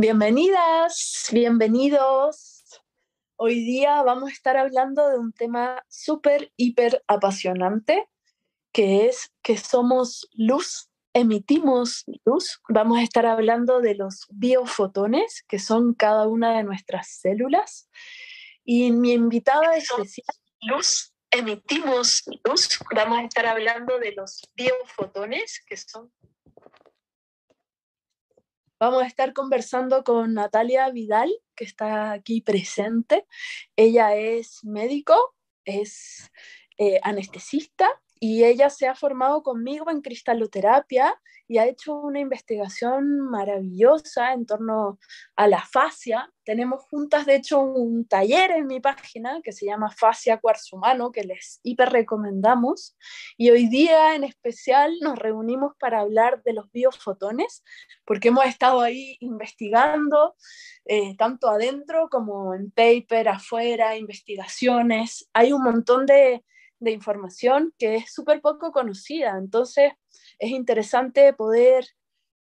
Bienvenidas, bienvenidos. Hoy día vamos a estar hablando de un tema súper, hiper apasionante, que es que somos luz, emitimos luz. Vamos a estar hablando de los biofotones, que son cada una de nuestras células. Y mi invitada especial, luz, emitimos luz. Vamos a estar hablando de los biofotones, que son Vamos a estar conversando con Natalia Vidal, que está aquí presente. Ella es médico, es eh, anestesista y ella se ha formado conmigo en cristaloterapia y ha hecho una investigación maravillosa en torno a la fascia. Tenemos juntas, de hecho, un taller en mi página que se llama Fascia Cuarzo Humano, que les hiper recomendamos. Y hoy día en especial nos reunimos para hablar de los biofotones, porque hemos estado ahí investigando, eh, tanto adentro como en paper, afuera, investigaciones. Hay un montón de, de información que es súper poco conocida. Entonces, es interesante poder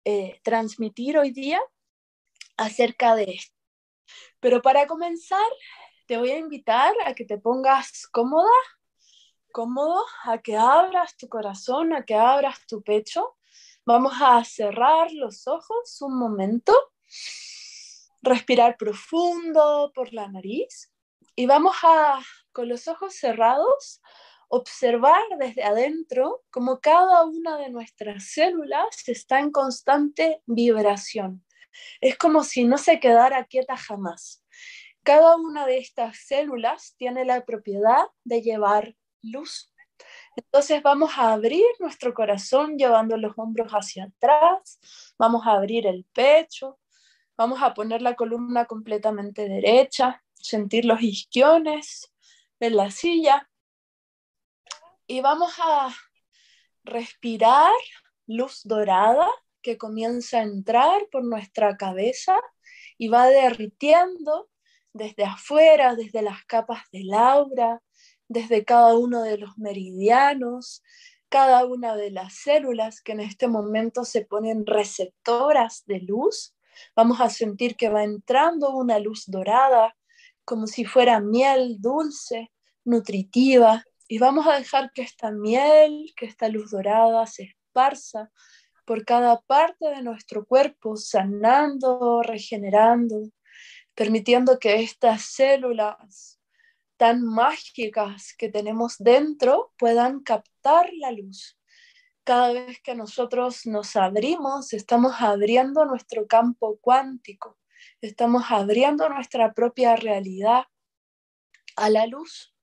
eh, transmitir hoy día acerca de esto. Pero para comenzar, te voy a invitar a que te pongas cómoda, cómodo, a que abras tu corazón, a que abras tu pecho. Vamos a cerrar los ojos un momento, respirar profundo por la nariz y vamos a, con los ojos cerrados, observar desde adentro cómo cada una de nuestras células está en constante vibración. Es como si no se quedara quieta jamás. Cada una de estas células tiene la propiedad de llevar luz. Entonces vamos a abrir nuestro corazón llevando los hombros hacia atrás, vamos a abrir el pecho, vamos a poner la columna completamente derecha, sentir los isquiones en la silla y vamos a respirar luz dorada que comienza a entrar por nuestra cabeza y va derritiendo desde afuera, desde las capas del aura, desde cada uno de los meridianos, cada una de las células que en este momento se ponen receptoras de luz. Vamos a sentir que va entrando una luz dorada, como si fuera miel dulce, nutritiva, y vamos a dejar que esta miel, que esta luz dorada se esparza por cada parte de nuestro cuerpo, sanando, regenerando, permitiendo que estas células tan mágicas que tenemos dentro puedan captar la luz. Cada vez que nosotros nos abrimos, estamos abriendo nuestro campo cuántico, estamos abriendo nuestra propia realidad a la luz.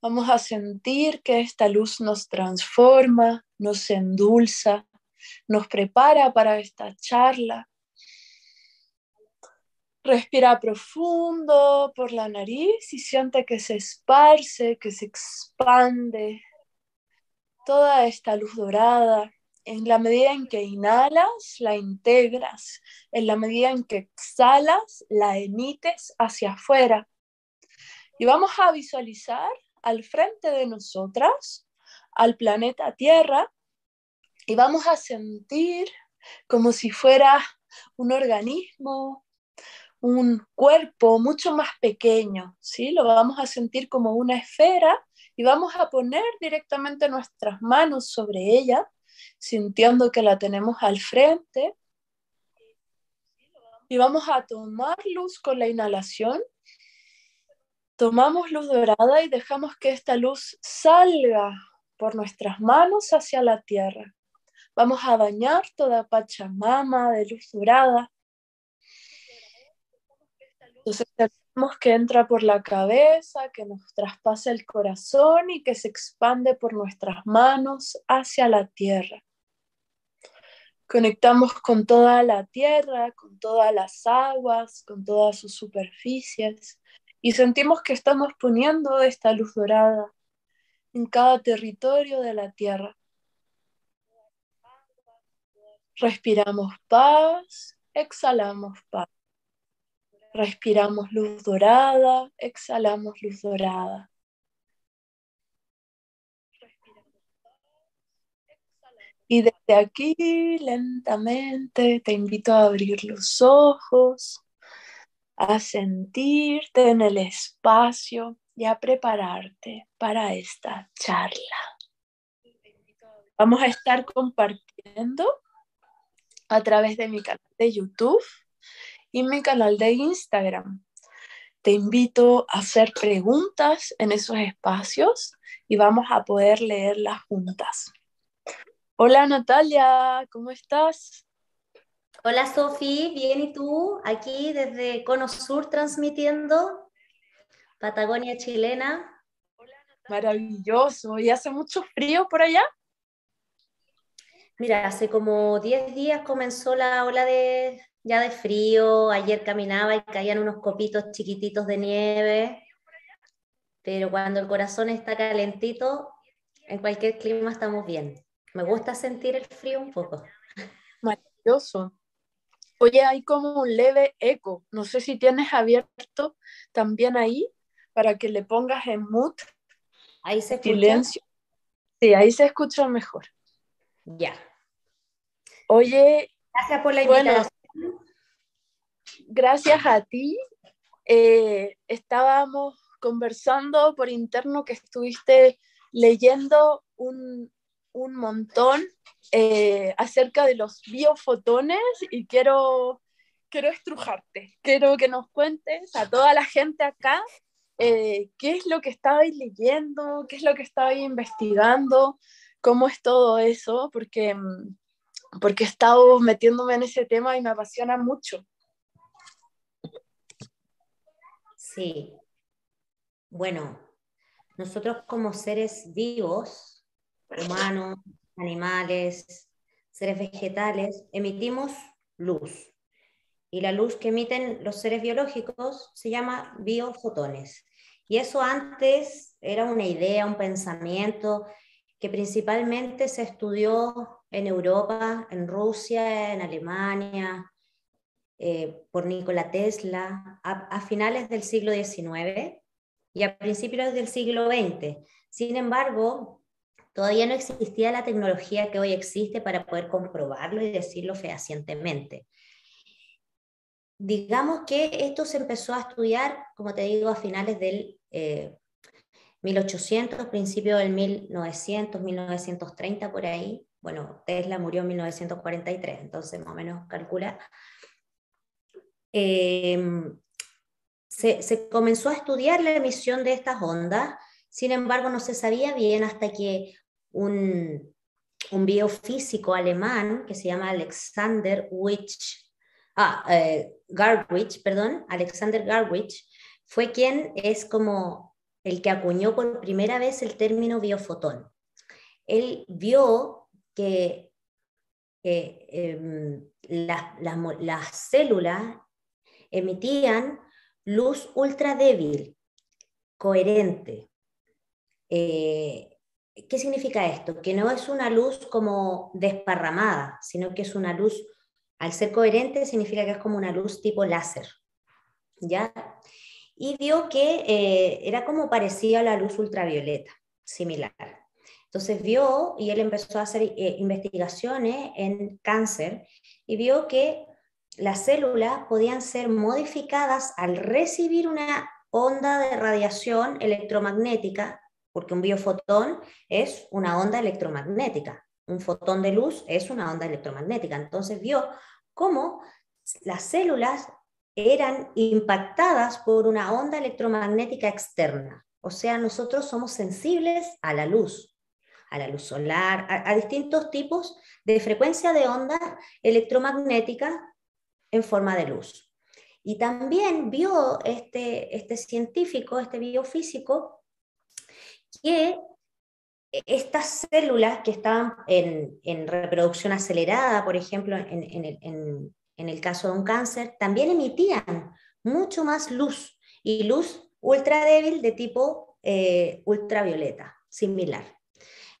Vamos a sentir que esta luz nos transforma, nos endulza, nos prepara para esta charla. Respira profundo por la nariz y siente que se esparce, que se expande toda esta luz dorada. En la medida en que inhalas, la integras. En la medida en que exhalas, la emites hacia afuera. Y vamos a visualizar al frente de nosotras, al planeta Tierra, y vamos a sentir como si fuera un organismo, un cuerpo mucho más pequeño, ¿sí? Lo vamos a sentir como una esfera y vamos a poner directamente nuestras manos sobre ella, sintiendo que la tenemos al frente. Y vamos a tomar luz con la inhalación Tomamos luz dorada y dejamos que esta luz salga por nuestras manos hacia la tierra. Vamos a bañar toda Pachamama de luz dorada. Entonces tenemos que entra por la cabeza, que nos traspasa el corazón y que se expande por nuestras manos hacia la tierra. Conectamos con toda la tierra, con todas las aguas, con todas sus superficies y sentimos que estamos poniendo esta luz dorada en cada territorio de la tierra. Respiramos paz, exhalamos paz. Respiramos luz dorada, exhalamos luz dorada. Y desde aquí, lentamente, te invito a abrir los ojos, a sentirte en el espacio y a prepararte para esta charla. Vamos a estar compartiendo a través de mi canal de YouTube y mi canal de Instagram. Te invito a hacer preguntas en esos espacios y vamos a poder leerlas juntas. Hola Natalia, ¿cómo estás? Hola Sofi, bien y tú, aquí desde Cono Sur transmitiendo, Patagonia chilena. Maravilloso, ¿y hace mucho frío por allá? Mira, hace como 10 días comenzó la ola de, ya de frío, ayer caminaba y caían unos copitos chiquititos de nieve, pero cuando el corazón está calentito, en cualquier clima estamos bien. Me gusta sentir el frío un poco. Maravilloso. Oye, hay como un leve eco. No sé si tienes abierto también ahí para que le pongas en mute. Ahí se escucha. Silencio. Sí, ahí se escucha mejor. Ya. Oye. Gracias por la invitación. gracias a ti. Eh, estábamos conversando por interno que estuviste leyendo un, un montón eh, acerca de los biofotones y quiero, quiero estrujarte. Quiero que nos cuentes a toda la gente acá eh, qué es lo que estabais leyendo, qué es lo que estabais investigando, cómo es todo eso, porque, mm, porque he estado metiéndome en ese tema y me apasiona mucho. Sí. Bueno, nosotros como seres vivos humanos, animales, seres vegetales, emitimos luz. Y la luz que emiten los seres biológicos se llama biofotones. Y eso antes era una idea, un pensamiento que principalmente se estudió en Europa, en Rusia, en Alemania, eh, por Nikola Tesla, a, a, finales del siglo XIX y a principios del siglo XX. Sin embargo, Todavía no existía la tecnología que hoy existe para poder comprobarlo y decirlo fehacientemente. Digamos que esto se empezó a estudiar, como te digo, a finales del 1800, eh, principio del 1900, 1930, por ahí. Bueno, Tesla murió en 1943, entonces más o menos calcula. Em, se comenzó a estudiar la emisión de estas ondas, sin embargo no se sabía bien hasta que un, biofísico alemán que se llama Alexander Witch, ah, eh, Garwich, perdón, Alexander Garwich, fue quien es como el que acuñó por primera vez el término biofotón. Él vio que em, las, células emitían luz ultra débil, coherente, eh, ¿Qué significa esto? Que no es una luz como desparramada, sino que es una luz, al ser coherente, significa que es como una luz tipo láser. ¿Ya? Y vio que eh, era como parecía a la luz ultravioleta, similar. Entonces vio y él empezó a hacer eh, investigaciones en cáncer y vio que las células podían ser modificadas al recibir una onda de radiación electromagnética porque un biofotón es una onda electromagnética, un fotón de luz es una onda electromagnética. Entonces vio cómo las células eran impactadas por una onda electromagnética externa. O sea, nosotros somos sensibles a la luz, a la luz solar, a, distintos tipos de frecuencia de onda electromagnética en forma de luz. Y también vio este, este científico, este biofísico, que estas células que estaban en, reproducción acelerada, por ejemplo, en, el, caso de un cáncer, también emitían mucho más luz y luz ultra débil de tipo eh, ultravioleta, similar.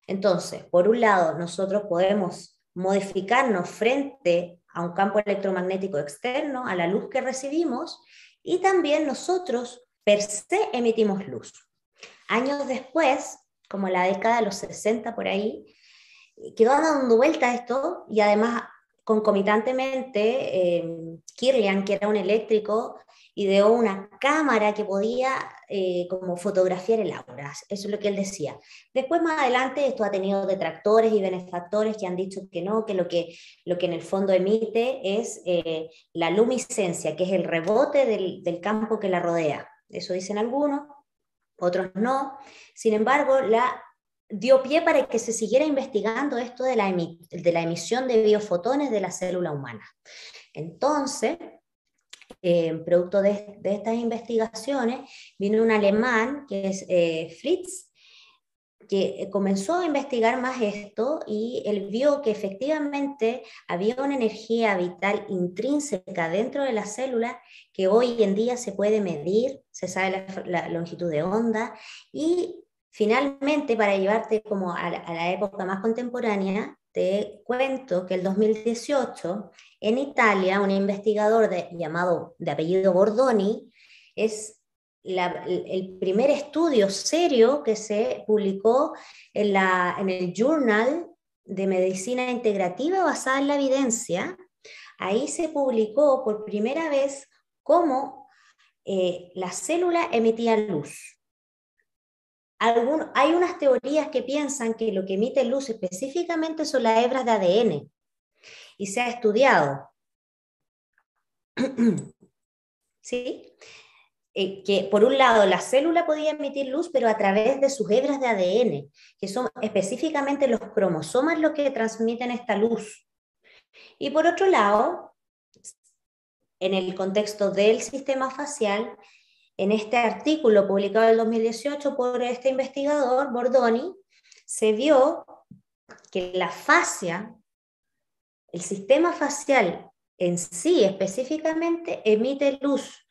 Entonces, por un lado, nosotros podemos modificarnos frente a un campo electromagnético externo, a la luz que recibimos, y también nosotros per se emitimos luz. Años después, como la década de los 60 por ahí, quedó dando vuelta esto y además concomitantemente, eh, Kirlian, que era un eléctrico, ideó una cámara que podía eh, como fotografiar el aura. Eso es lo que él decía. Después, más adelante, esto ha tenido detractores y benefactores que han dicho que no, que lo que, lo que en el fondo emite es eh, la luminiscencia, que es el rebote del, del campo que la rodea. Eso dicen algunos, otros no. Sin embargo, la dio pie para que se siguiera investigando esto de la, emisión de biofotones de la célula humana. Entonces, producto de, estas investigaciones, vino un alemán que es eh, Fritz, que comenzó a investigar más esto y él vio que efectivamente había una energía vital intrínseca dentro de la célula que hoy en día se puede medir, se sabe la, la longitud de onda y Finalmente, para llevarte como a la, época más contemporánea, te cuento que el 2018 en Italia un investigador llamado de apellido Bordoni es el primer estudio serio que se publicó en, la, en el Journal de Medicina Integrativa basada en la evidencia. Ahí se publicó por primera vez cómo eh, la célula emitía luz hay unas teorías que piensan que lo que emite luz específicamente son las hebras de ADN y se ha estudiado. ¿Sí? Eh, que por un lado la célula podía emitir luz, pero a través de sus hebras de ADN, que son específicamente los cromosomas los que transmiten esta luz. Y por otro lado, en el contexto del sistema facial, en este artículo publicado en 2018 por este investigador, Bordoni, se vio que la fascia, el sistema facial en sí específicamente, emite luz.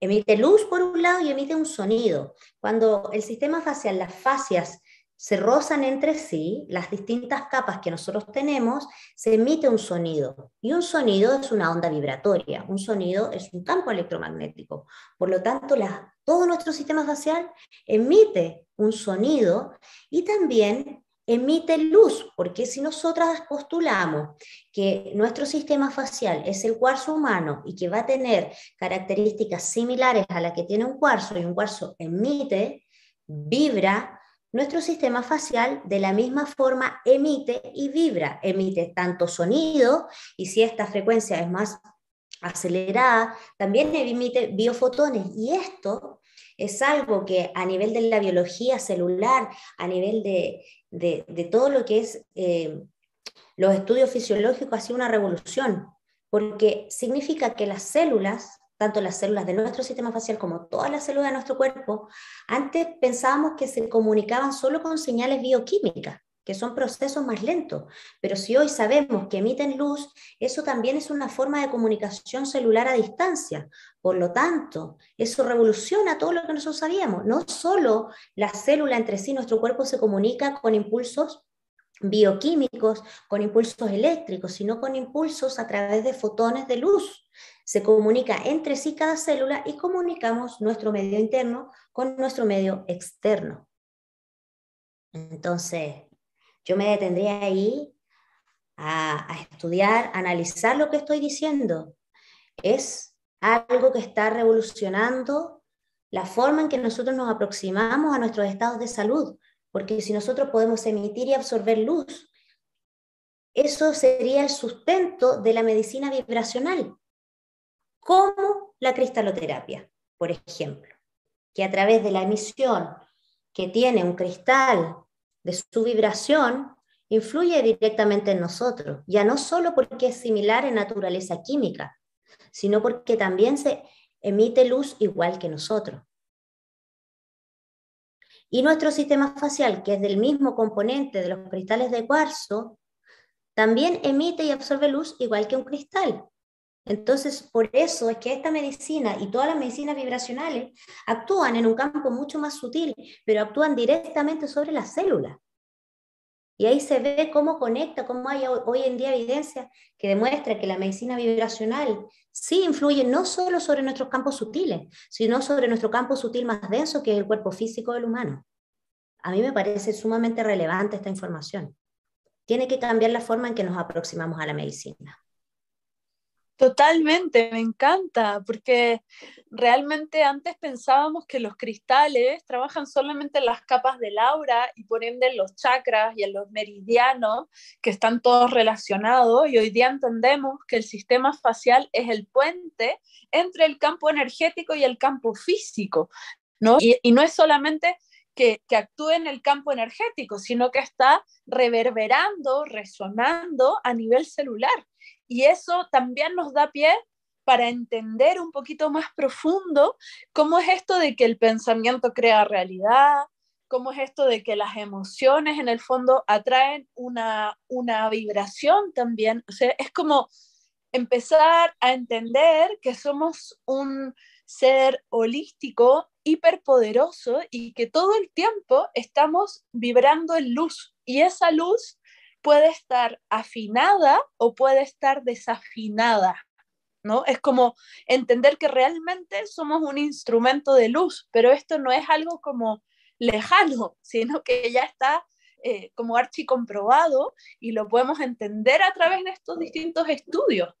Emite luz por un lado y emite un sonido. Cuando el sistema facial, las fascias se rozan entre sí, las distintas capas que nosotros tenemos, se emite un sonido. Y un sonido es una onda vibratoria, un sonido es un campo electromagnético. Por lo tanto, todo nuestro sistema facial emite un sonido y también emite luz, porque si nosotras postulamos que nuestro sistema facial es el cuarzo humano y que va a tener características similares a las que tiene un cuarzo y un cuarzo emite, vibra, nuestro sistema facial de la misma forma emite y vibra, emite tanto sonido y si esta frecuencia es más acelerada, también emite biofotones. Y esto es algo que a nivel de la biología celular, a nivel de, todo lo que es eh, los estudios fisiológicos, ha sido una revolución, porque significa que las células tanto las células de nuestro sistema facial como todas las células de nuestro cuerpo, antes pensábamos que se comunicaban solo con señales bioquímicas, que son procesos más lentos. Pero si hoy sabemos que emiten luz, eso también es una forma de comunicación celular a distancia. Por lo tanto, eso revoluciona todo lo que nosotros sabíamos. No solo la célula entre sí, nuestro cuerpo se comunica con impulsos bioquímicos, con impulsos eléctricos, sino con impulsos a través de fotones de luz. Se comunica entre sí cada célula y comunicamos nuestro medio interno con nuestro medio externo. Entonces, yo me detendría ahí a, estudiar, analizar lo que estoy diciendo. Es algo que está revolucionando la forma en que nosotros nos aproximamos a nuestros estados de salud, porque si nosotros podemos emitir y absorber luz, eso sería el sustento de la medicina vibracional como la cristaloterapia, por ejemplo, que a través de la emisión que tiene un cristal de su vibración, influye directamente en nosotros, ya no solo porque es similar en naturaleza química, sino porque también se emite luz igual que nosotros. Y nuestro sistema facial, que es del mismo componente de los cristales de cuarzo, también emite y absorbe luz igual que un cristal. Entonces, por eso es que esta medicina y todas las medicinas vibracionales actúan en un campo mucho más sutil, pero actúan directamente sobre las células. Y ahí se ve cómo conecta, cómo hay hoy en día evidencia que demuestra que la medicina vibracional sí influye no solo sobre nuestros campos sutiles, sino sobre nuestro campo sutil más denso, que es el cuerpo físico del humano. A mí me parece sumamente relevante esta información. tiene que cambiar la forma en que nos aproximamos a la medicina. Totalmente, me encanta, porque realmente antes pensábamos que los cristales trabajan solamente en las capas del aura y por ende en los chakras y en los meridianos, que están todos relacionados, y hoy día entendemos que el sistema facial es el puente entre el campo energético y el campo físico, ¿no? Y, y no es solamente que, actúe en el campo energético, sino que está reverberando, resonando a nivel celular. Y eso también nos da pie para entender un poquito más profundo cómo es esto de que el pensamiento crea realidad, cómo es esto de que las emociones en el fondo atraen una, una vibración también. O sea, es como empezar a entender que somos un ser holístico, hiperpoderoso y que todo el tiempo estamos vibrando en luz. Y esa luz puede estar afinada o puede estar desafinada, ¿no? Es como entender que realmente somos un instrumento de luz, pero esto no es algo como lejano, sino que ya está eh, como archicomprobado y lo podemos entender a través de estos distintos estudios.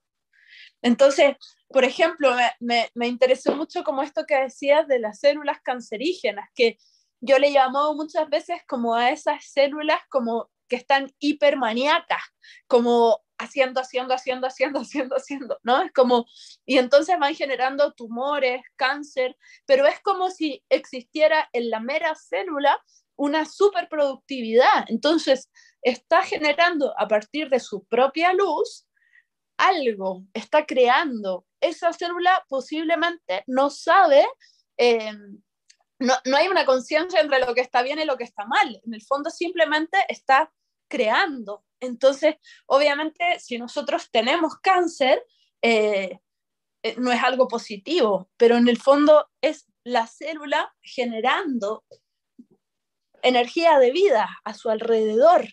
Entonces, por ejemplo, me, me, interesó mucho como esto que decías de las células cancerígenas, que yo le llamo muchas veces como a esas células como que están hipermaníacas, como haciendo, haciendo, haciendo, haciendo, haciendo, haciendo, ¿no? Es como, y entonces van generando tumores, cáncer, pero es como si existiera en la mera célula una superproductividad. Entonces, está generando a partir de su propia luz algo, está creando. Esa célula posiblemente no sabe eh, no, no hay una conciencia entre lo que está bien y lo que está mal. En el fondo simplemente está creando. Entonces, obviamente, si nosotros tenemos cáncer, eh, eh, no es algo positivo, pero en el fondo es la célula generando energía de vida a su alrededor.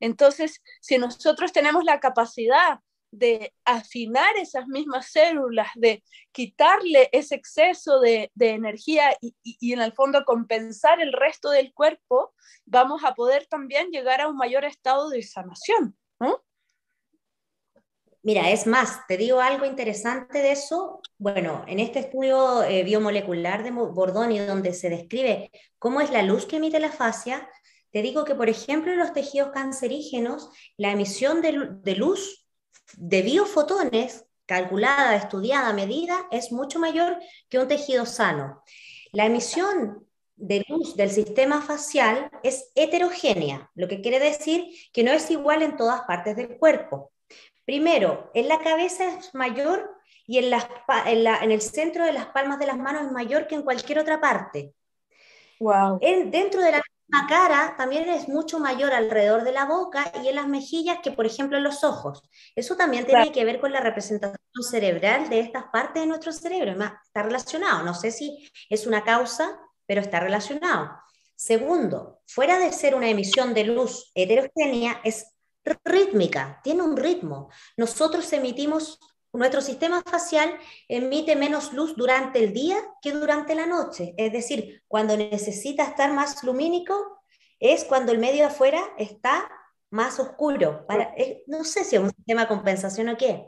Entonces, si nosotros tenemos la capacidad de afinar esas mismas células, de quitarle ese exceso de, energía y, en el fondo compensar el resto del cuerpo, vamos a poder también llegar a un mayor estado de sanación. Mira, es más, te digo algo interesante de eso. Bueno, en este estudio eh, biomolecular de Bordoni, donde se describe cómo es la luz que emite la fascia, te digo que, por ejemplo, en los tejidos cancerígenos, la emisión de luz de biofotones calculada, estudiada, medida, es mucho mayor que un tejido sano. La emisión de luz del sistema facial es heterogénea, lo que quiere decir que no es igual en todas partes del cuerpo. Primero, en la cabeza es mayor y en, en, el centro de las palmas de las manos es mayor que en cualquier otra parte. Wow. dentro de la la cara también es mucho mayor alrededor de la boca y en las mejillas que, por ejemplo, en los ojos. Eso también tiene que ver con la representación cerebral de estas partes de nuestro cerebro. está relacionado. No sé si es una causa, pero está relacionado. Segundo, fuera de ser una emisión de luz heterogénea, es rítmica, tiene un ritmo. Nosotros emitimos nuestro sistema facial emite menos luz durante el día que durante la noche. Es decir, cuando necesita estar más lumínico es cuando el medio afuera está más oscuro. Para, no sé si es un sistema de compensación o qué.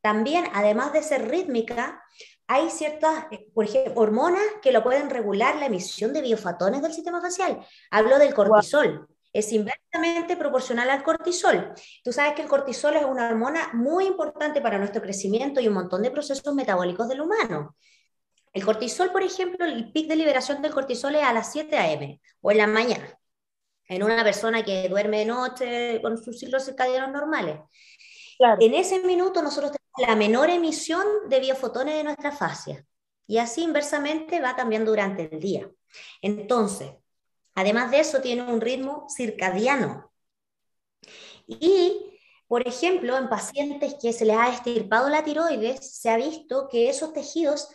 También, además de ser rítmica, hay ciertas, eh, por ejemplo, hormonas que lo pueden regular la emisión de biofatones del sistema facial. Hablo del cortisol es inversamente proporcional al cortisol. Tú sabes que el cortisol es una hormona muy importante para nuestro crecimiento y un montón de procesos metabólicos del humano. El cortisol, por ejemplo, el pic de liberación del cortisol es a las 7 a.m. o en la mañana, en una persona que duerme de noche con sus ciclos circadianos normales. En ese minuto nosotros tenemos la menor emisión de biofotones de nuestra fascia y así inversamente va cambiando durante el día. Entonces, Además de eso, tiene un ritmo circadiano. Y, por ejemplo, en pacientes que se les ha estirpado la tiroides, se ha visto que esos tejidos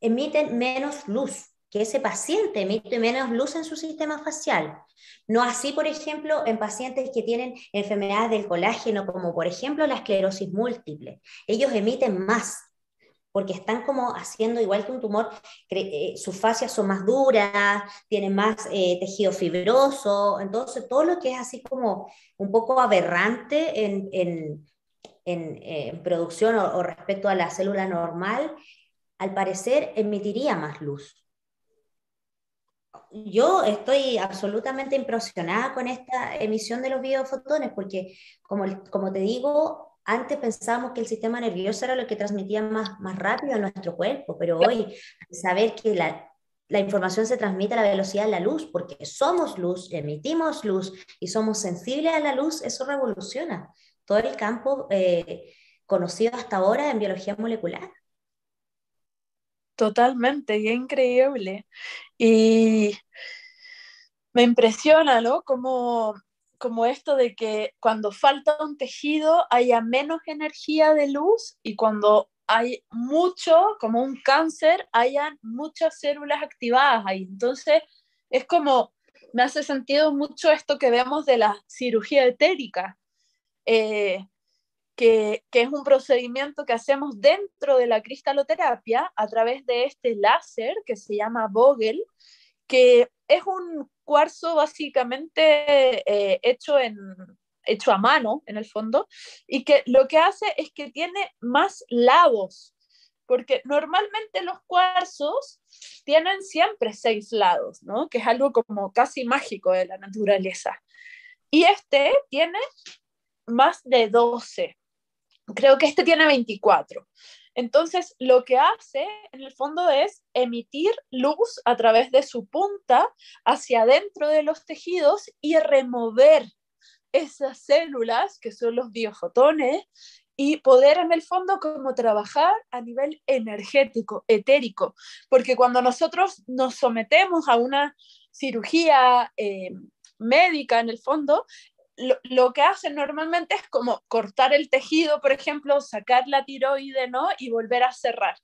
emiten menos luz, que ese paciente emite menos luz en su sistema facial. No así, por ejemplo, en pacientes que tienen enfermedades del colágeno, como por ejemplo la esclerosis múltiple. Ellos emiten más. Porque están como haciendo, igual que un tumor, eh, sus fascias son más duras, tienen más eh, tejido fibroso, entonces todo lo que es así como un poco aberrante en, en, en, producción o, respecto a la célula normal, al parecer emitiría más luz. Yo estoy absolutamente impresionada con esta emisión de los biofotones, porque como, como te digo, antes pensábamos que el sistema nervioso era lo que transmitía más, más rápido a nuestro cuerpo, pero hoy saber que la, la información se transmite a la velocidad de la luz, porque somos luz, emitimos luz y somos sensibles a la luz, eso revoluciona todo el campo eh, conocido hasta ahora en biología molecular. Totalmente, y es increíble. Y me impresiona, ¿no? Como como esto de que cuando falta un tejido haya menos energía de luz y cuando hay mucho, como un cáncer, hayan muchas células activadas ahí. Entonces, es como, me hace sentido mucho esto que vemos de la cirugía etérica, eh, que, que, es un procedimiento que hacemos dentro de la cristaloterapia a través de este láser que se llama Vogel, que es un cuarzo básicamente eh, hecho, en, hecho a mano, en el fondo, y que lo que hace es que tiene más lados, porque normalmente los cuarzos tienen siempre seis lados, ¿no? que es algo como casi mágico de la naturaleza. Y este tiene más de 12. Creo que este tiene 24. Entonces, lo que hace en el fondo es emitir luz a través de su punta hacia adentro de los tejidos y remover esas células que son los biofotones y poder en el fondo como trabajar a nivel energético, etérico, porque cuando nosotros nos sometemos a una cirugía eh, médica en el fondo, lo, que hacen normalmente es como cortar el tejido, por ejemplo, sacar la tiroide, ¿no? Y volver a cerrar.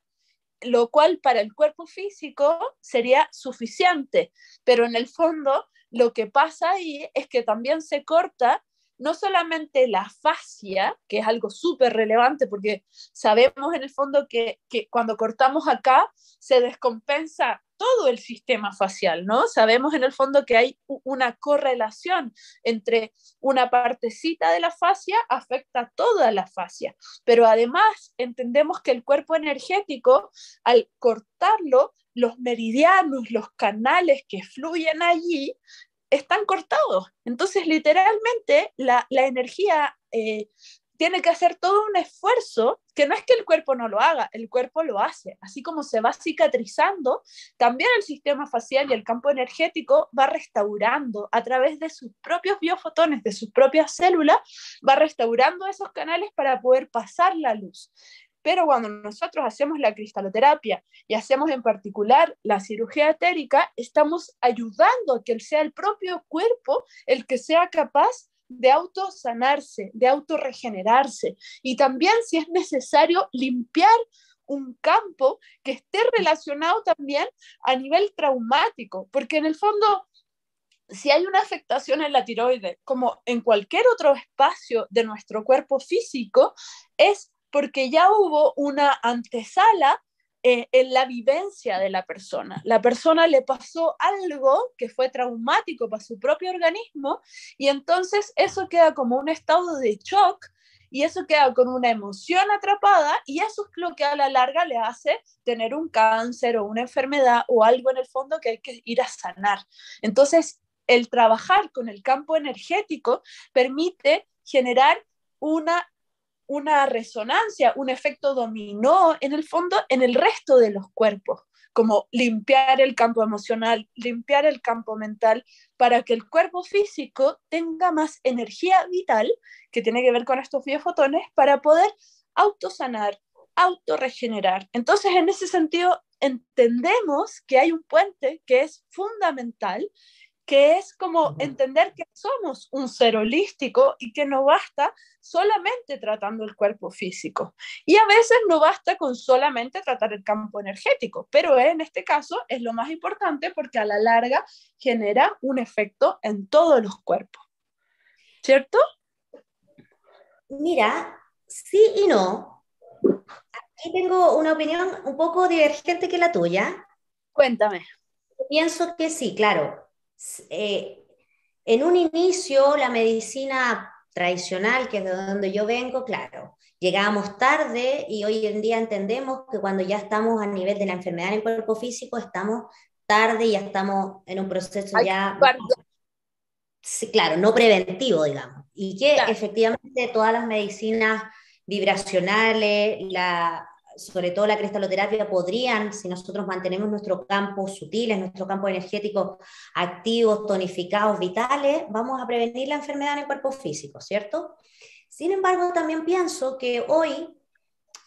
Lo cual para el cuerpo físico sería suficiente, pero en el fondo lo que pasa ahí es que también se corta no solamente la fascia, que es algo súper relevante porque sabemos en el fondo que, que, cuando cortamos acá se descompensa todo el sistema facial, ¿no? Sabemos en el fondo que hay una correlación entre una partecita de la fascia afecta toda la fascia, pero además entendemos que el cuerpo energético, al cortarlo, los meridianos, los canales que fluyen allí, están cortados. Entonces, literalmente, la, la energía eh, tiene que hacer todo un esfuerzo, que no es que el cuerpo no lo haga, el cuerpo lo hace. Así como se va cicatrizando, también el sistema facial y el campo energético va restaurando a través de sus propios biofotones, de sus propias células, va restaurando esos canales para poder pasar la luz. Pero cuando nosotros hacemos la cristaloterapia y hacemos en particular la cirugía etérica, estamos ayudando a que sea el propio cuerpo el que sea capaz de autosanarse, de autorregenerarse. Y también si es necesario limpiar un campo que esté relacionado también a nivel traumático, porque en el fondo si hay una afectación en la tiroides, como en cualquier otro espacio de nuestro cuerpo físico, es porque ya hubo una antesala eh, en la vivencia de la persona. La persona le pasó algo que fue traumático para su propio organismo y entonces eso queda como un estado de shock y eso queda con una emoción atrapada y eso es lo que a la larga le hace tener un cáncer o una enfermedad o algo en el fondo que hay que ir a sanar. Entonces, el trabajar con el campo energético permite generar una una resonancia, un efecto dominó en el fondo en el resto de los cuerpos, como limpiar el campo emocional, limpiar el campo mental, para que el cuerpo físico tenga más energía vital, que tiene que ver con estos biofotones, para poder autosanar, autorregenerar. Entonces, en ese sentido, entendemos que hay un puente que es fundamental que es como entender que somos un ser holístico y que no basta solamente tratando el cuerpo físico. Y a veces no basta con solamente tratar el campo energético, pero en este caso es lo más importante porque a la larga genera un efecto en todos los cuerpos. ¿Cierto? Mira, sí y no. aquí tengo una opinión un poco divergente que la tuya. Cuéntame. Pienso que sí, claro. Eh, en un inicio, la medicina tradicional, que es de donde yo vengo, claro, llegábamos tarde y hoy en día entendemos que cuando ya estamos a nivel de la enfermedad en el cuerpo físico, estamos tarde y ya estamos en un proceso ya... Sí, claro, no preventivo, digamos. Y que efectivamente todas las medicinas vibracionales, la, sobre todo la cristaloterapia, podrían, si nosotros mantenemos nuestro campo sutiles, nuestro campo energético activos, tonificados, vitales, vamos a prevenir la enfermedad en el cuerpo físico, ¿cierto? Sin embargo, también pienso que hoy,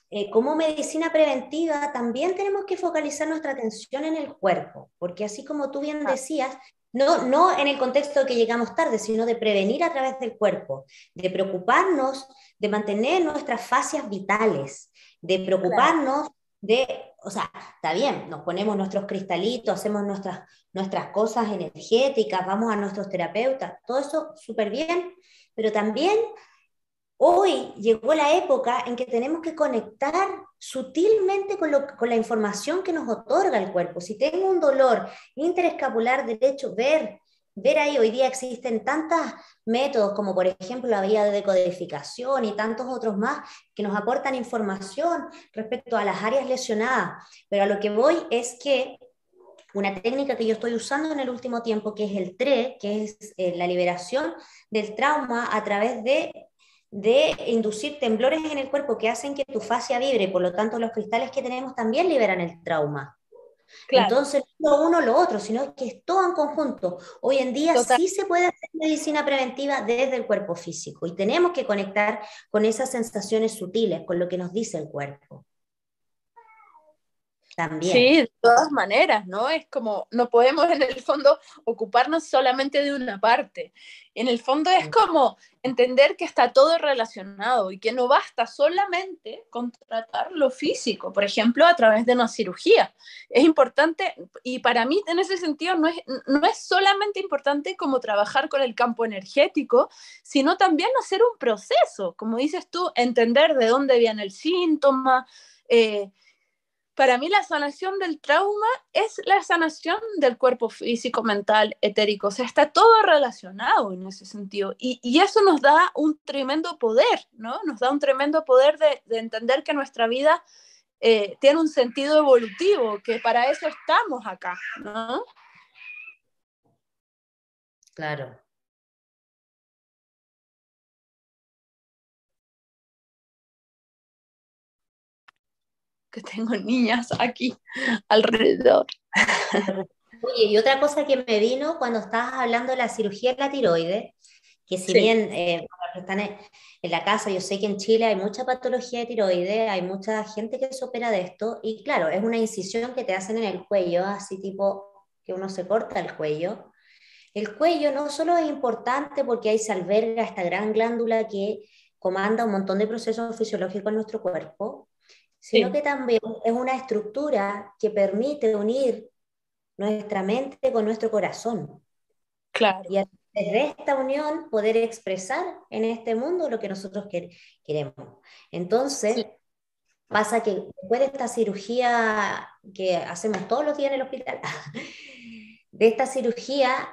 eh, como medicina preventiva, también tenemos que focalizar nuestra atención en el cuerpo, porque así como tú bien decías, no, no en el contexto de que llegamos tarde, sino de prevenir a través del cuerpo, de preocuparnos de mantener nuestras fascias vitales, de preocuparnos de, o sea, está bien, nos ponemos nuestros cristalitos, hacemos nuestras, nuestras cosas energéticas, vamos a nuestros terapeutas, todo eso súper bien, pero también hoy llegó la época en que tenemos que conectar sutilmente con, con, la información que nos otorga el cuerpo. Si tengo un dolor interescapular derecho, ver ver ahí, hoy día existen tantos métodos como por ejemplo la vía de decodificación y tantos otros más que nos aportan información respecto a las áreas lesionadas. Pero a lo que voy es que una técnica que yo estoy usando en el último tiempo, que es el TRE, que es eh, la liberación del trauma a través de de inducir temblores en el cuerpo que hacen que tu fascia vibre, por lo tanto los cristales que tenemos también liberan el trauma. Entonces, no uno lo otro, sino que es todo en conjunto. Hoy en día sí se puede hacer medicina preventiva desde el cuerpo físico y tenemos que conectar con esas sensaciones sutiles, con lo que nos dice el cuerpo. También. Sí, de todas maneras, ¿no? Es como, no podemos en el fondo ocuparnos solamente de una parte. En el fondo es como entender que está todo relacionado y que no basta solamente con tratar lo físico, por ejemplo, a través de una cirugía. Es importante, y para mí en ese sentido no es, no es solamente importante como trabajar con el campo energético, sino también hacer un proceso, como dices tú, entender de dónde viene el síntoma. Eh, para mí la sanación del trauma es la sanación del cuerpo físico, mental, etérico. O sea, está todo relacionado en ese sentido. Y, eso nos da un tremendo poder, ¿no? Nos da un tremendo poder de, entender que nuestra vida eh, tiene un sentido evolutivo, que para eso estamos acá, ¿no? Claro. Que tengo niñas aquí alrededor. Oye, y otra cosa que me vino cuando estabas hablando de la cirugía de la tiroides, que si bien eh, están en, la casa, yo sé que en Chile hay mucha patología de tiroides, hay mucha gente que se opera de esto, y claro, es una incisión que te hacen en el cuello, así tipo que uno se corta el cuello. El cuello no solo es importante porque ahí se alberga esta gran glándula que comanda un montón de procesos fisiológicos en nuestro cuerpo, sino que también es una estructura que permite unir nuestra mente con nuestro corazón. Claro. Y desde esta unión poder expresar en este mundo lo que nosotros queremos. Entonces, pasa que después de esta cirugía que hacemos todos los días en el hospital, de esta cirugía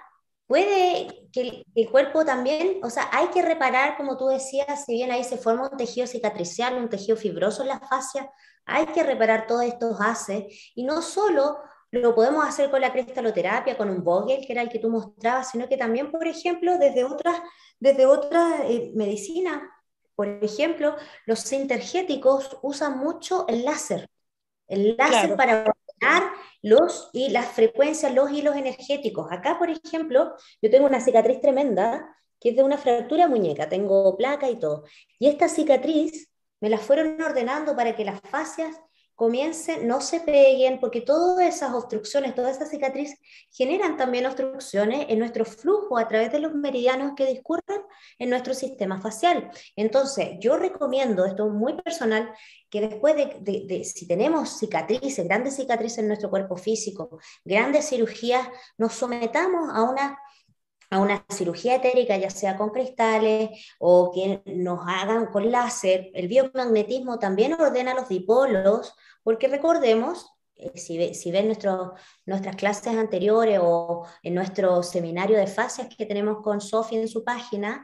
puede que el, cuerpo también, o sea, hay que reparar, como tú decías, si bien ahí se forma un tejido cicatricial, un tejido fibroso en la fascia, hay que reparar todos estos haces y no solo lo podemos hacer con la cristaloterapia, con un Vogel, que era el que tú mostrabas, sino que también, por ejemplo, desde otras, desde otras eh, medicinas. Por ejemplo, los sintergéticos usan mucho el láser. El láser para los y las frecuencias, los hilos energéticos. Acá, por ejemplo, yo tengo una cicatriz tremenda que es de una fractura muñeca, tengo placa y todo. Y esta cicatriz me la fueron ordenando para que las fascias comiencen, no se peguen, porque todas esas obstrucciones, todas esas cicatrices generan también obstrucciones en nuestro flujo a través de los meridianos que discurren en nuestro sistema facial. Entonces, yo recomiendo, esto es muy personal, que después de, si tenemos cicatrices, grandes cicatrices en nuestro cuerpo físico, grandes cirugías, nos sometamos a una a una cirugía etérica, ya sea con cristales o que nos hagan con láser. El biomagnetismo también ordena los dipolos, porque recordemos, eh, si, si ven nuestras clases anteriores o en nuestro seminario de fases que tenemos con Sofía en su página,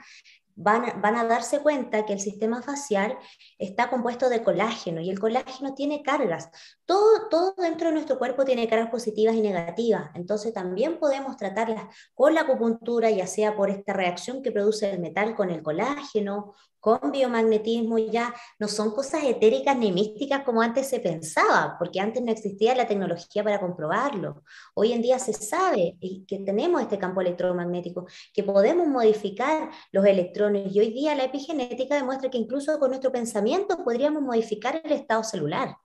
van, a darse cuenta que el sistema facial está compuesto de colágeno y el colágeno tiene cargas. Todo, todo dentro de nuestro cuerpo tiene cargas positivas y negativas. Entonces también podemos tratarlas con la acupuntura, ya sea por esta reacción que produce el metal con el colágeno con biomagnetismo ya no son cosas etéricas ni místicas como antes se pensaba, porque antes no existía la tecnología para comprobarlo. Hoy en día se sabe que tenemos este campo electromagnético, que podemos modificar los electrones y hoy día la epigenética demuestra que incluso con nuestro pensamiento podríamos modificar el estado celular.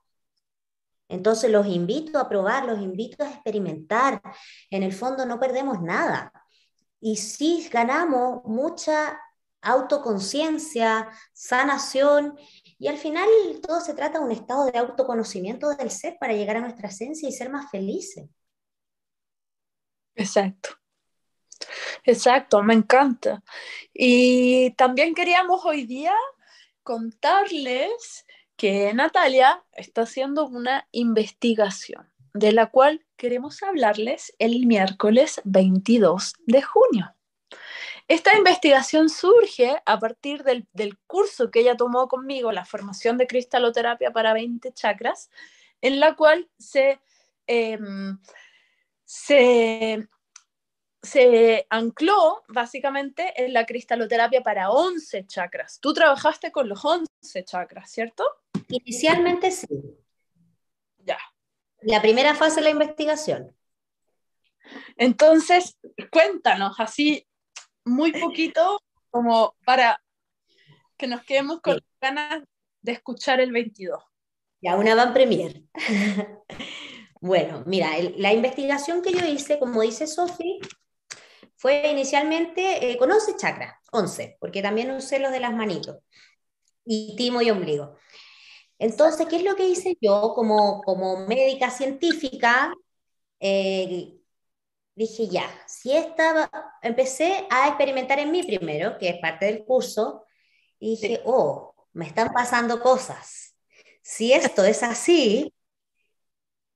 Entonces los invito a probar, los invito a experimentar. En el fondo no perdemos nada. Y sí ganamos mucha autoconciencia, sanación, y al final todo se trata de un estado de autoconocimiento del ser para llegar a nuestra esencia y ser más felices. Exacto. Exacto, me encanta. Y también queríamos hoy día contarles que Natalia está haciendo una investigación de la cual queremos hablarles el miércoles 22 de junio. Esta investigación surge a partir del, curso que ella tomó conmigo, la formación de cristaloterapia para 20 chakras, en la cual se, em, se, se ancló básicamente en la cristaloterapia para 11 chakras. Tú trabajaste con los 11 chakras, ¿cierto? Inicialmente sí. Ya. La primera fase de la investigación. Entonces, cuéntanos así muy poquito como para que nos quedemos con ganas de escuchar el 22. Ya, una van premier. bueno, mira, la investigación que yo hice, como dice Sofi, fue inicialmente eh, con 11 chakras, 11, porque también usé los de las manitos, y timo y ombligo. Entonces, ¿qué es lo que hice yo como, como médica científica? Eh, dije, ya, si estaba, empecé a experimentar en mí primero, que es parte del curso, y dije, oh, me están pasando cosas. Si esto es así,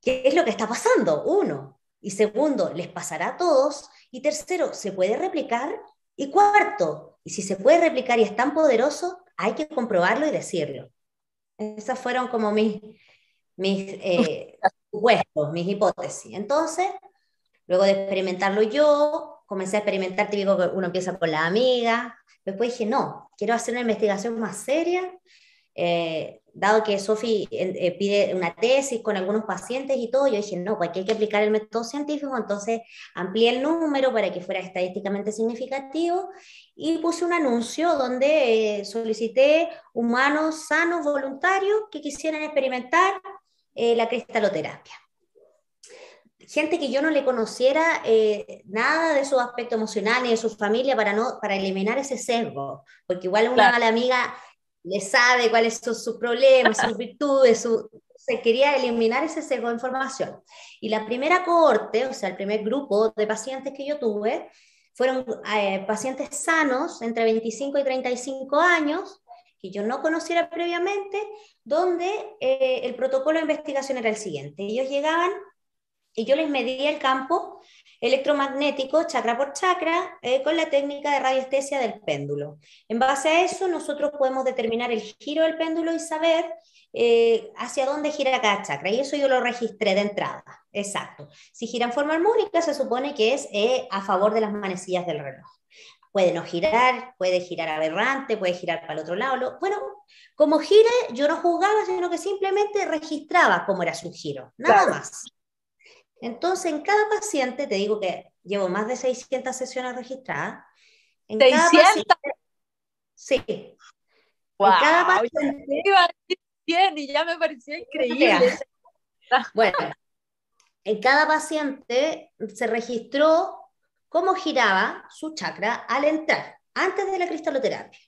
¿qué es lo que está pasando? Uno. Y segundo, les pasará a todos. Y tercero, ¿se puede replicar? Y cuarto, y si se puede replicar y es tan poderoso, hay que comprobarlo y decirlo. Esas fueron como mis, mis eh, mis hipótesis. Entonces, Luego de experimentarlo yo, comencé a experimentar, te digo que uno empieza con la amiga. Después dije, no, quiero hacer una investigación más seria. Eh, dado que Sofi eh, pide una tesis con algunos pacientes y todo, yo dije, no, pues hay que aplicar el método científico, entonces amplié el número para que fuera estadísticamente significativo y puse un anuncio donde eh, solicité humanos sanos voluntarios que quisieran experimentar la cristaloterapia. Gente que yo no le conociera eh, nada de su aspecto emocional ni de su familia para, no, para eliminar ese sesgo, porque igual una mala amiga le sabe cuáles son sus problemas, sus virtudes, su, se quería eliminar ese sesgo de información. Y la primera cohorte, o sea, el primer grupo de pacientes que yo tuve, fueron eh, pacientes sanos entre 25 y 35 años, que yo no conociera previamente, donde eh, el protocolo de investigación era el siguiente. Ellos llegaban y yo les medía el campo electromagnético chakra por chakra eh, con la técnica de radiestesia del péndulo. En base a eso, nosotros podemos determinar el giro del péndulo y saber eh, hacia dónde gira cada chakra. Y eso yo lo registré de entrada. Exacto. Si gira en forma armónica, se supone que es eh, a favor de las manecillas del reloj. Puede no girar, puede girar aberrante, puede girar para el otro lado. Bueno, como gire, yo no juzgaba, sino que simplemente registraba cómo era su giro, nada más. Entonces, en cada paciente, te digo que llevo más de 600 sesiones registradas. En Cada paciente, sí. Wow, en cada paciente. Bien, y ya me parecía increíble. Bueno, en cada paciente se registró cómo giraba su chakra al entrar, antes de la cristaloterapia.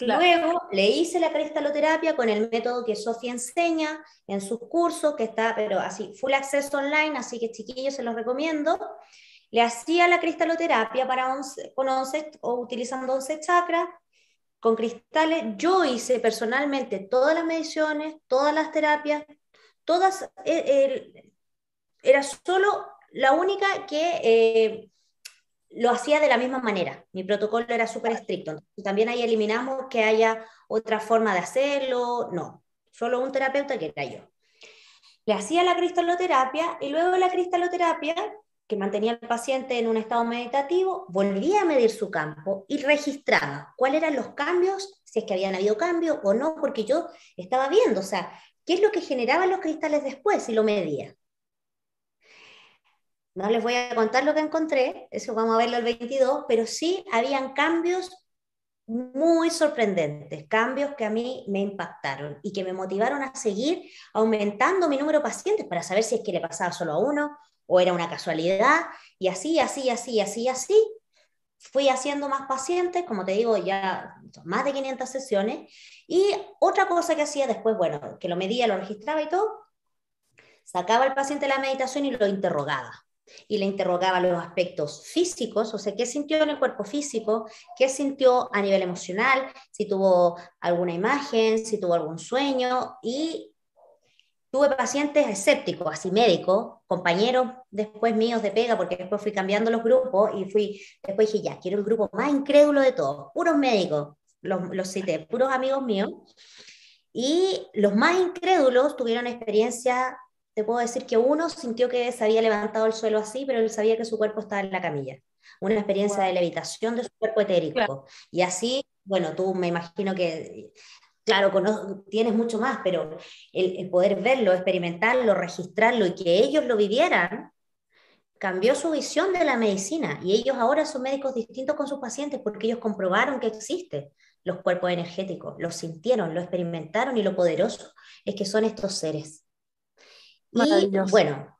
Luego le hice la cristaloterapia con el método que Sofía enseña en sus cursos, que está, pero así, full access online, así que chiquillos se los recomiendo. le hacía la cristaloterapia para 11, con 11 o utilizando 11 chakras con cristales. Yo hice personalmente todas las mediciones, todas las terapias, todas, eh, era solo la única que eh, lo hacía de la misma manera. Mi protocolo era súper estricto. también ahí eliminamos que haya otra forma de hacerlo. No, solo un terapeuta que era yo. Le hacía la cristaloterapia y luego la cristaloterapia, que mantenía al paciente en un estado meditativo, volvía a medir su campo y registraba cuáles eran los cambios, si es que habían habido cambios o no, porque yo estaba viendo, o sea, qué es lo que generaban los cristales después y lo medía. No les voy a contar lo que encontré, eso vamos a verlo el 22, pero sí habían cambios muy sorprendentes, cambios que a mí me impactaron y que me motivaron a seguir aumentando mi número de pacientes para saber si es que le pasaba solo a uno o era una casualidad, y así, así, así, así, así. Fui haciendo más pacientes, como te digo, ya más de 500 sesiones. Y otra cosa que hacía después, bueno, que lo medía, lo registraba y todo, sacaba al paciente de la meditación y lo interrogaba y le interrogaba los aspectos físicos, o sea, qué sintió en el cuerpo físico, qué sintió a nivel emocional, si tuvo alguna imagen, si tuvo algún sueño y tuve pacientes escépticos, así médicos, compañeros después míos de pega, porque después fui cambiando los grupos y fui, después dije, ya, quiero el grupo más incrédulo de todos, puros médicos, los, los cité, puros amigos míos, y los más incrédulos tuvieron experiencia te puedo decir que uno sintió que se había levantado el suelo así, pero él sabía que su cuerpo estaba en la camilla. Una experiencia de levitación de su cuerpo etérico. Y así, bueno, tú me imagino que, claro, tienes mucho más, pero el, poder verlo, experimentarlo, registrarlo y que ellos lo vivieran, cambió su visión de la medicina. Y ellos ahora son médicos distintos con sus pacientes porque ellos comprobaron que existen los cuerpos energéticos, lo sintieron, lo experimentaron y lo poderoso es que son estos seres. Y bueno,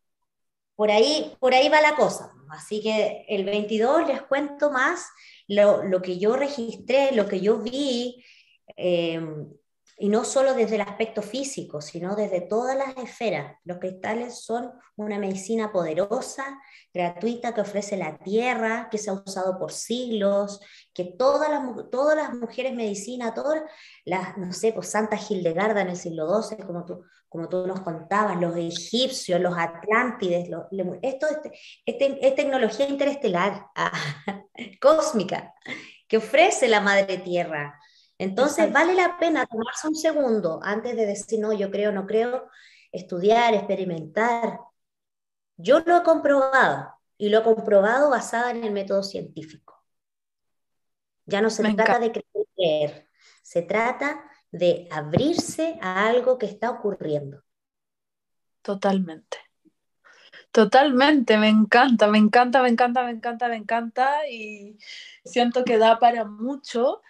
por ahí, por ahí va la cosa. Así que el 22 les cuento más lo, lo que yo registré, lo que yo vi, eh, y no solo desde el aspecto físico, sino desde todas las esferas. Los cristales son una medicina poderosa, gratuita, que ofrece la tierra, que se ha usado por siglos, que todas las, todas las mujeres medicina, todas las, no sé, pues Santa Hildegarda en el siglo XII, como tú, como tú nos contabas, los egipcios, los atlántides, esto es, es, tecnología interestelar, cósmica, que ofrece la Madre Tierra entonces vale la pena tomarse un segundo antes de decir, no, yo creo, no creo, estudiar, experimentar. Yo lo he comprobado y lo he comprobado basada en el método científico. Ya no se trata de creer, se trata de abrirse a algo que está ocurriendo. Totalmente. Totalmente, me encanta, me encanta, me encanta, me encanta, me encanta y siento que da para mucho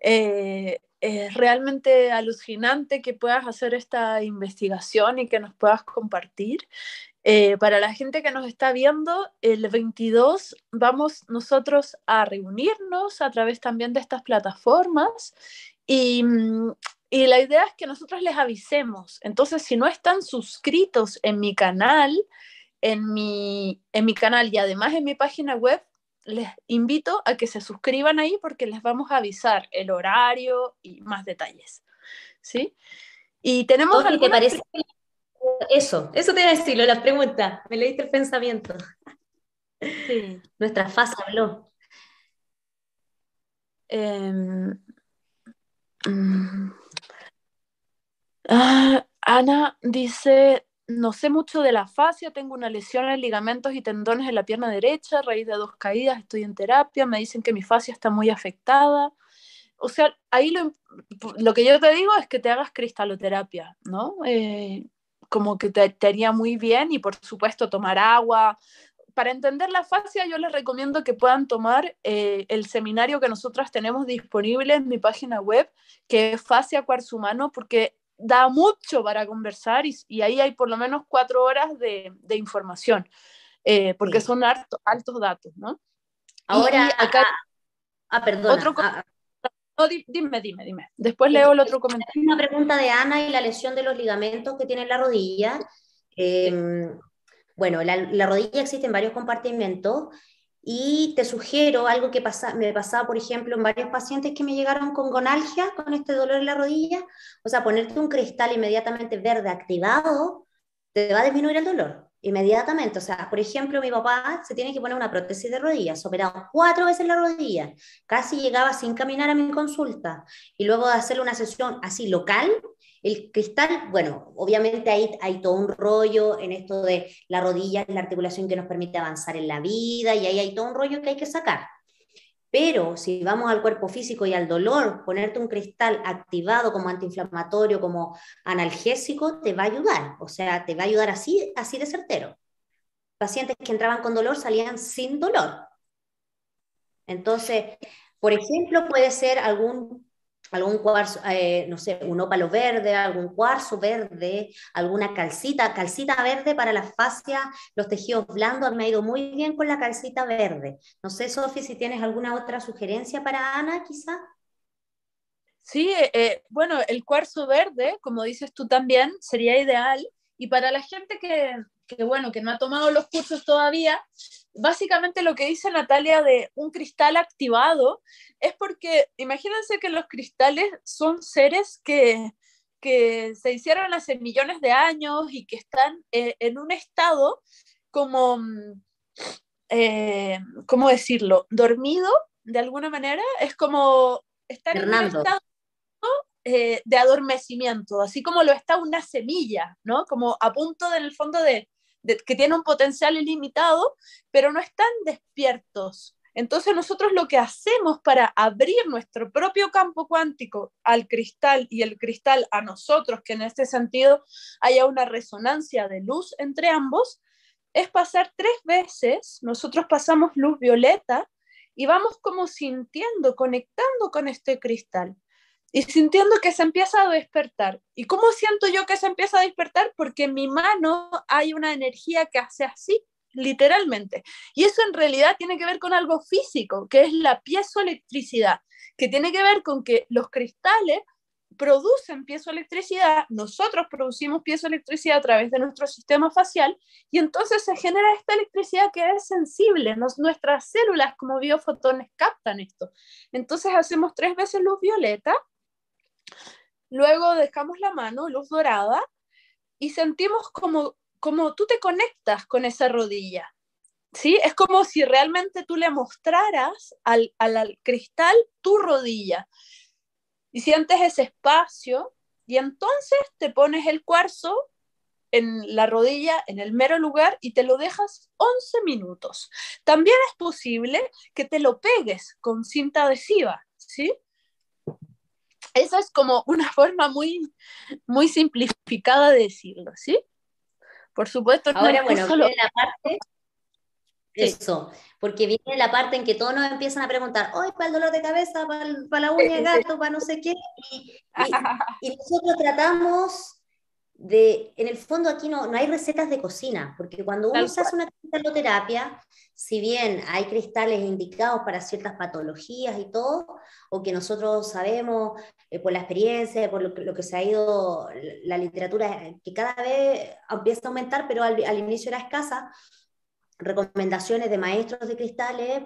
eh, es realmente alucinante que puedas hacer esta investigación y que nos puedas compartir. Eh, para la gente que nos está viendo, el 22 vamos nosotros a reunirnos a través también de estas plataformas y, mm, y la idea es que nosotros les avisemos. Entonces, si no están suscritos en mi canal, en mi, en mi canal y además en mi página web, les invito a que se suscriban ahí porque les vamos a avisar el horario y más detalles. ¿Sí? Y tenemos... ¿Te parece? Eso, eso te iba a decirlo, la pregunta. Me leíste el pensamiento. Sí. Nuestra fase habló. Em, mm, ah, Ana dice, no sé mucho de la fascia, tengo una lesión en ligamentos y tendones en la pierna derecha, a raíz de dos caídas, estoy en terapia, me dicen que mi fascia está muy afectada. O sea, ahí lo, que yo te digo es que te hagas cristaloterapia, ¿no? Eh, como que te, haría muy bien y por supuesto tomar agua. Para entender la fascia yo les recomiendo que puedan tomar eh, el seminario que nosotras tenemos disponible en mi página web, que es Fascia Cuarzo Humano, porque da mucho para conversar y, ahí hay por lo menos cuatro horas de, información, eh, porque son altos datos, ¿no? Ahora, acá... Ah, perdón. Ah, ah. dime, dime, dime. Después leo el otro comentario. Una pregunta de Ana y la lesión de los ligamentos que tiene en la rodilla. Em, Bueno, la, la rodilla existe en varios compartimentos y te sugiero algo que pasa, me pasaba, por ejemplo, en varios pacientes que me llegaron con gonalgia, con este dolor en la rodilla. O sea, ponerte un cristal inmediatamente verde activado te va a disminuir el dolor inmediatamente. O sea, por ejemplo, mi papá se tiene que poner una prótesis de rodillas, operado cuatro veces la rodilla, casi llegaba sin caminar a mi consulta. Y luego de hacerle una sesión así local, el cristal, bueno, obviamente ahí hay todo un rollo en esto de la rodilla, la articulación que nos permite avanzar en la vida, y ahí hay todo un rollo que hay que sacar. Pero si vamos al cuerpo físico y al dolor, ponerte un cristal activado como antiinflamatorio, como analgésico, te va a ayudar. O sea, te va a ayudar así, así de certero. Pacientes que entraban con dolor salían sin dolor. Entonces, por ejemplo, puede ser algún algún cuarzo, eh, no sé, un ópalo verde, algún cuarzo verde, alguna calcita, calcita verde para la fascia, los tejidos blandos, me ha ido muy bien con la calcita verde. No sé, Sofi, si tienes alguna otra sugerencia para Ana, quizá. Sí, eh, eh, bueno, el cuarzo verde, como dices tú también, sería ideal. Y para la gente que, que, bueno, que no ha tomado los cursos todavía, básicamente lo que dice Natalia de un cristal activado es porque imagínense que los cristales son seres que, que se hicieron hace millones de años y que están eh, en un estado como, eh, ¿cómo decirlo? Dormido, de alguna manera, es como estar en un estado eh, de adormecimiento, así como lo está una semilla, ¿no? Como a punto en el fondo de, que tiene un potencial ilimitado, pero no están despiertos. Entonces nosotros lo que hacemos para abrir nuestro propio campo cuántico al cristal y el cristal a nosotros, que en este sentido haya una resonancia de luz entre ambos, es pasar tres veces, nosotros pasamos luz violeta y vamos como sintiendo, conectando con este cristal y sintiendo que se empieza a despertar. ¿Y cómo siento yo que se empieza a despertar? Porque en mi mano hay una energía que hace así, literalmente. Y eso en realidad tiene que ver con algo físico, que es la piezoelectricidad, que tiene que ver con que los cristales producen piezoelectricidad, nosotros producimos piezoelectricidad a través de nuestro sistema facial y entonces se genera esta electricidad que es sensible. nuestras células como biofotones captan esto. Entonces hacemos tres veces luz violeta Luego dejamos la mano, luz dorada, y sentimos como, como tú te conectas con esa rodilla. ¿Sí? Es como si realmente tú le mostraras al, al, cristal tu rodilla. Y sientes ese espacio y entonces te pones el cuarzo en la rodilla, en el mero lugar, y te lo dejas 11 minutos. También es posible que te lo pegues con cinta adhesiva, ¿sí? Esa es como una forma muy, muy simplificada de decirlo, ¿sí? Por supuesto, Ahora, bueno, viene la parte, eso, porque viene la parte en que todos nos empiezan a preguntar, hoy para el dolor de cabeza, para, la uña de gato, para no sé qué, y nosotros tratamos de, en el fondo aquí no, no hay recetas de cocina, porque cuando uno se hace una cristaloterapia, si bien hay cristales indicados para ciertas patologías y todo, o que nosotros sabemos eh, por la experiencia, por lo que, se ha ido la, literatura, que cada vez empieza a aumentar, pero al, al inicio era escasa, recomendaciones de maestros de cristales,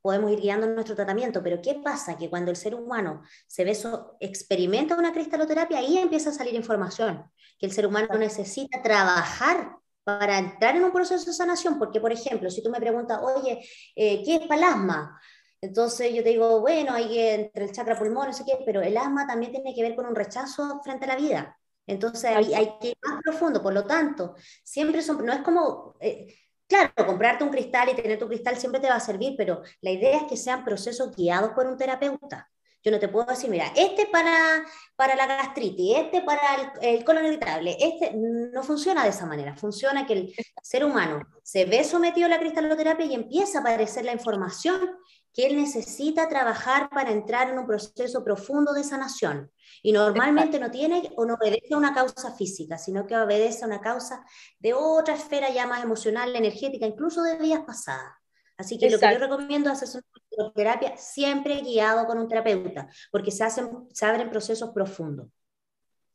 podemos ir guiando nuestro tratamiento, pero ¿qué pasa? Que cuando el ser humano se ve eso, experimenta una cristaloterapia, ahí empieza a salir información, que el ser humano necesita trabajar para entrar en un proceso de sanación, porque por ejemplo, si tú me preguntas, oye, eh, ¿qué es para el asma? Entonces yo te digo, bueno, hay que entre el chakra pulmón, no sé qué, pero el asma también tiene que ver con un rechazo frente a la vida. Entonces hay, hay que ir más profundo, por lo tanto, siempre son, no es como, eh, Claro, comprarte un cristal y tener tu cristal siempre te va a servir, pero la idea es que sean procesos guiados por un terapeuta. Yo no te puedo decir, mira, este para, para la gastritis, este para el, colon irritable, este no funciona de esa manera. Funciona que el ser humano se ve sometido a la cristaloterapia y empieza a aparecer la información que él necesita trabajar para entrar en un proceso profundo de sanación. Y normalmente no tiene o no obedece a una causa física, sino que obedece a una causa de otra esfera ya más emocional, energética, incluso de días pasadas. Así que lo que yo recomiendo es hacer una terapia siempre guiado con un terapeuta, porque se, hacen, se abren procesos profundos.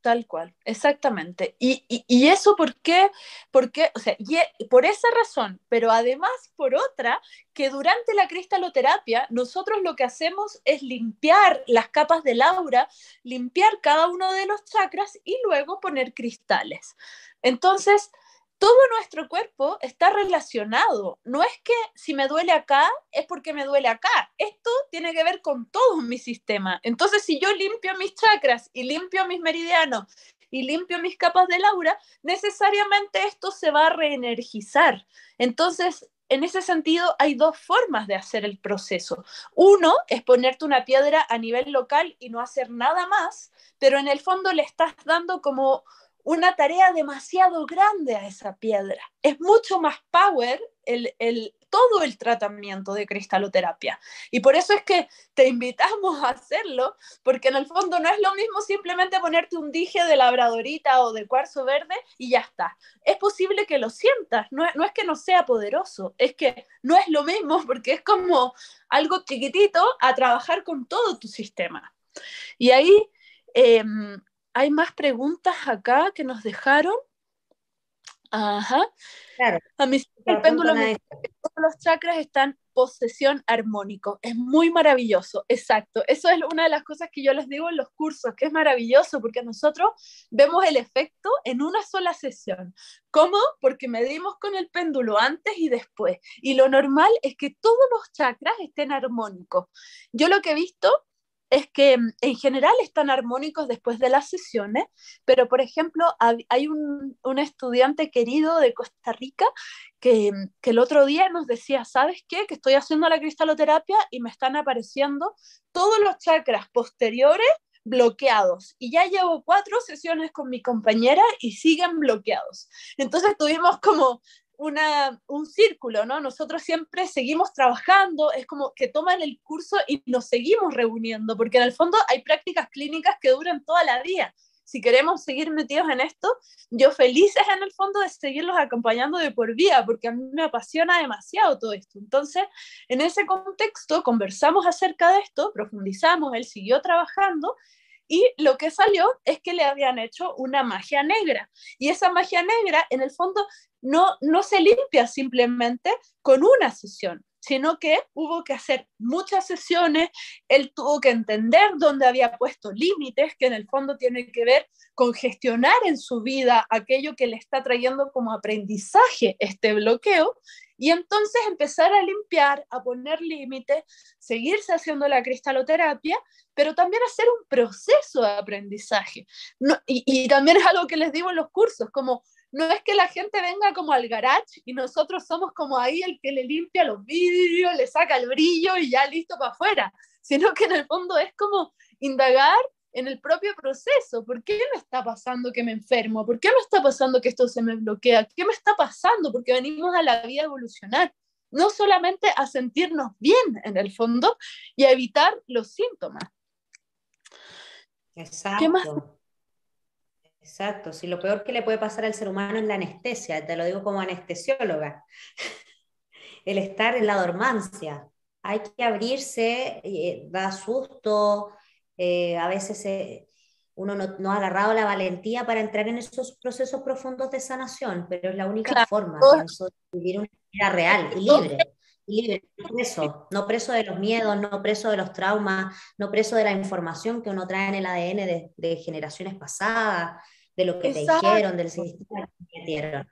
Tal cual, exactamente. Y, y, eso por qué, o sea, e, por esa razón, pero además por otra, que durante la cristaloterapia nosotros lo que hacemos es limpiar las capas del aura, limpiar cada uno de los chakras y luego poner cristales. Entonces, todo nuestro cuerpo está relacionado. No es que si me duele acá, es porque me duele acá. Esto tiene que ver con todo mi sistema. Entonces, si yo limpio mis chakras y limpio mis meridianos y limpio mis capas de aura, necesariamente esto se va a reenergizar. Entonces, en ese sentido, hay dos formas de hacer el proceso. Uno es ponerte una piedra a nivel local y no hacer nada más, pero en el fondo le estás dando como una tarea demasiado grande a esa piedra. Es mucho más power el, todo el tratamiento de cristaloterapia. Y por eso es que te invitamos a hacerlo, porque en el fondo no es lo mismo simplemente ponerte un dije de labradorita o de cuarzo verde y ya está. Es posible que lo sientas, no, es que no sea poderoso, es que no es lo mismo porque es como algo chiquitito a trabajar con todo tu sistema. Y ahí... Em, hay más preguntas acá que nos dejaron. Ajá. Claro. A mí el péndulo me que todos los chakras están posesión armónico. Es muy maravilloso, exacto. Eso es una de las cosas que yo les digo en los cursos, que es maravilloso porque nosotros vemos el efecto en una sola sesión. ¿Cómo? Porque medimos con el péndulo antes y después. Y lo normal es que todos los chakras estén armónicos. Yo lo que he visto es que mm, en general están armónicos después de las sesiones, pero por ejemplo hay un, estudiante querido de Costa Rica que, mm, que, el otro día nos decía, ¿sabes qué? Que estoy haciendo la cristaloterapia y me están apareciendo todos los chakras posteriores bloqueados. Y ya llevo cuatro sesiones con mi compañera y siguen bloqueados. Entonces tuvimos como una, un círculo, ¿no? Nosotros siempre seguimos trabajando, es como que toman el curso y nos seguimos reuniendo, porque en el fondo hay prácticas clínicas que duran toda la vida. Si queremos seguir metidos en esto, yo felices en el fondo de seguirlos acompañando de por vida, porque a mí me apasiona demasiado todo esto. Entonces, en ese contexto, conversamos acerca de esto, profundizamos, él siguió trabajando y lo que salió es que le habían hecho una magia negra. Y esa magia negra, en el fondo, no, no se limpia simplemente con una sesión, sino que hubo que hacer muchas sesiones, él tuvo que entender dónde había puesto límites, que en el fondo tiene que ver con gestionar en su vida aquello que le está trayendo como aprendizaje este bloqueo, y entonces empezar a limpiar, a poner límites, seguirse haciendo la cristaloterapia, pero también hacer un proceso de aprendizaje. y, y también es algo que les digo en los cursos, como no es que la gente venga como al garage y nosotros somos como ahí el que le limpia los vidrios, le saca el brillo y ya listo para afuera, sino que en el fondo es como indagar en el propio proceso. ¿Por qué me está pasando que me enfermo? ¿Por qué me está pasando que esto se me bloquea? ¿Qué me está pasando? Porque venimos a la vida evolucionar, no solamente a sentirnos bien en el fondo y a evitar los síntomas. Exacto. ¿Qué más? Exacto, si lo peor que le puede pasar al ser humano es la anestesia, te lo digo como anestesióloga, el estar en la dormancia. Hay que abrirse, eh, da susto, eh, a veces eh, uno no, ha agarrado la valentía para entrar en esos procesos profundos de sanación, pero es la única forma de vivir una vida real y libre. Y libre, no preso, no preso de los miedos, no preso de los traumas, no preso de la información que uno trae en el ADN de, de generaciones pasadas, de lo que te dijeron, del sistema que te dieron.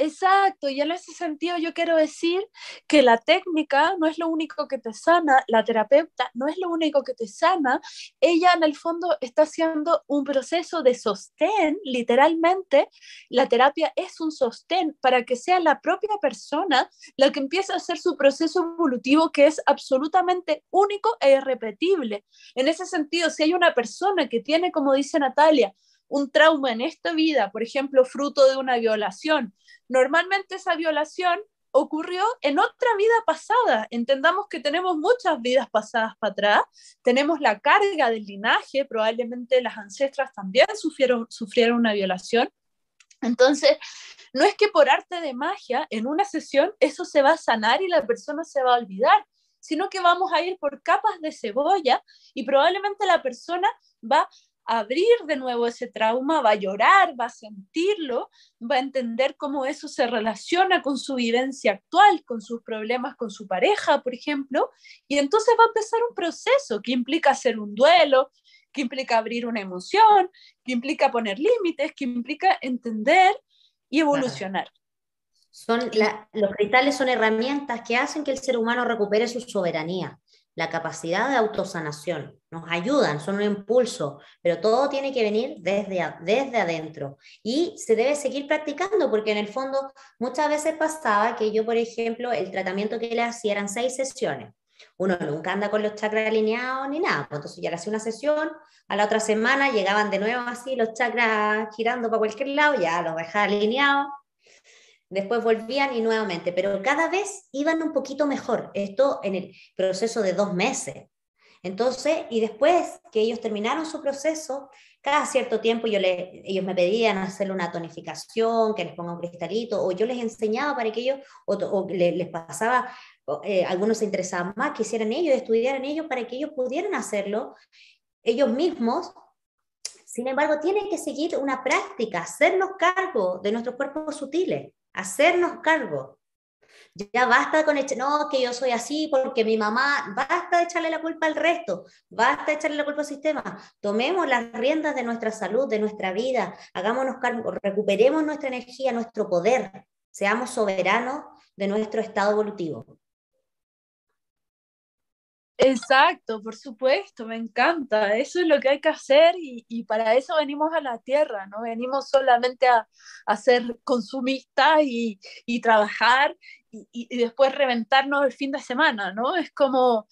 Exacto, y en ese sentido yo quiero decir que la técnica no es lo único que te sana, la terapeuta no es lo único que te sana, ella en el fondo está haciendo un proceso de sostén, literalmente, la terapia es un sostén para que sea la propia persona la que empiece a hacer su proceso evolutivo que es absolutamente único e irrepetible. En ese sentido, si hay una persona que tiene, como dice Natalia, un trauma en esta vida, por ejemplo, fruto de una violación, normalmente esa violación ocurrió en otra vida pasada. Entendamos que tenemos muchas vidas pasadas para atrás, tenemos la carga del linaje, probablemente las ancestras también sufrieron, sufrieron una violación. Entonces, no es que por arte de magia en una sesión eso se va a sanar y la persona se va a olvidar, sino que vamos a ir por capas de cebolla y probablemente la persona va abrir de nuevo ese trauma, va a llorar, va a sentirlo, va a entender cómo eso se relaciona con su vivencia actual, con sus problemas con su pareja, por ejemplo, y entonces va a empezar un proceso que implica hacer un duelo, que implica abrir una emoción, que implica poner límites, que implica entender y evolucionar. Son los cristales son herramientas que hacen que el ser humano recupere su soberanía la capacidad de autosanación. Nos ayudan, son un impulso, pero todo tiene que venir desde, desde adentro. Y se debe seguir practicando, porque en el fondo muchas veces pasaba que yo, por ejemplo, el tratamiento que le hacía eran seis sesiones. Uno nunca anda con los chakras alineados ni nada. Pues entonces ya le hacía una sesión, a la otra semana llegaban de nuevo así los chakras girando para cualquier lado, ya los dejaba alineados después volvían y nuevamente, pero cada vez iban un poquito mejor, esto en el proceso de dos meses. Entonces, y después que ellos terminaron su proceso, cada cierto tiempo yo le, ellos me pedían hacerle una tonificación, que les ponga un cristalito, o yo les enseñaba para que ellos, o, les, pasaba, eh, algunos se interesaban más, que hicieran ellos, estudiaran ellos, para que ellos pudieran hacerlo ellos mismos sin embargo, tienen que seguir una práctica, hacernos cargo de nuestros cuerpos sutiles hacernos cargo. Ya basta con echar, no, que yo soy así porque mi mamá, basta de echarle la culpa al resto, basta de echarle la culpa al sistema. Tomemos las riendas de nuestra salud, de nuestra vida, hagámonos cargo, recuperemos nuestra energía, nuestro poder, seamos soberanos de nuestro estado evolutivo. Exacto, por supuesto, me encanta. Eso es lo que hay que hacer y, para eso venimos a la tierra, no venimos solamente a, ser consumistas y, trabajar y, después reventarnos el fin de semana, ¿no? Es como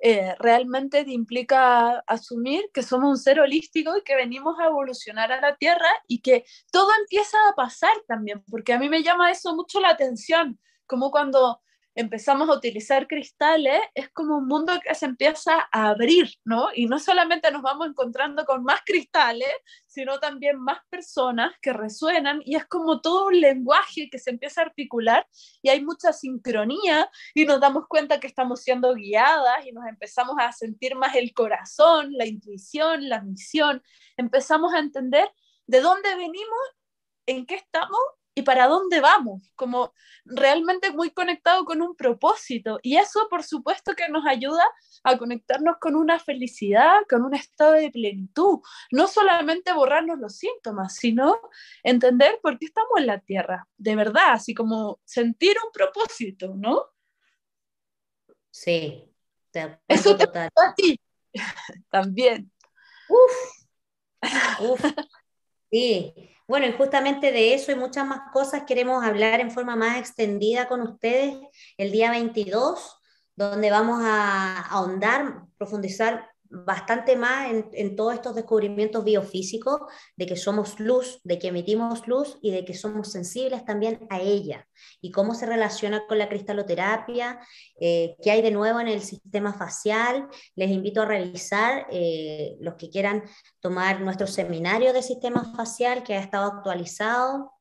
eh, realmente te implica asumir que somos un ser holístico y que venimos a evolucionar a la tierra y que todo empieza a pasar también, porque a mí me llama eso mucho la atención, como cuando empezamos a utilizar cristales, es como un mundo que se empieza a abrir, ¿no? Y no solamente nos vamos encontrando con más cristales, sino también más personas que resuenan y es como todo un lenguaje que se empieza a articular y hay mucha sincronía y nos damos cuenta que estamos siendo guiadas y nos empezamos a sentir más el corazón, la intuición, la misión, empezamos a entender de dónde venimos, en qué estamos y para dónde vamos, como realmente muy conectado con un propósito. Y eso, por supuesto, que nos ayuda a conectarnos con una felicidad, con un estado de plenitud. No solamente borrarnos los síntomas, sino entender por qué estamos en la tierra, de verdad, así como sentir un propósito, ¿no? Sí, eso te total. a ti también. Uf, uf, sí. Bueno, y justamente de eso y muchas más cosas queremos hablar en forma más extendida con ustedes el día 22, donde vamos a ahondar, profundizar bastante más en, todos estos descubrimientos biofísicos de que somos luz, de que emitimos luz y de que somos sensibles también a ella y cómo se relaciona con la cristaloterapia, eh, qué hay de nuevo en el sistema facial. Les invito a revisar eh, los que quieran tomar nuestro seminario de sistema facial que ha estado actualizado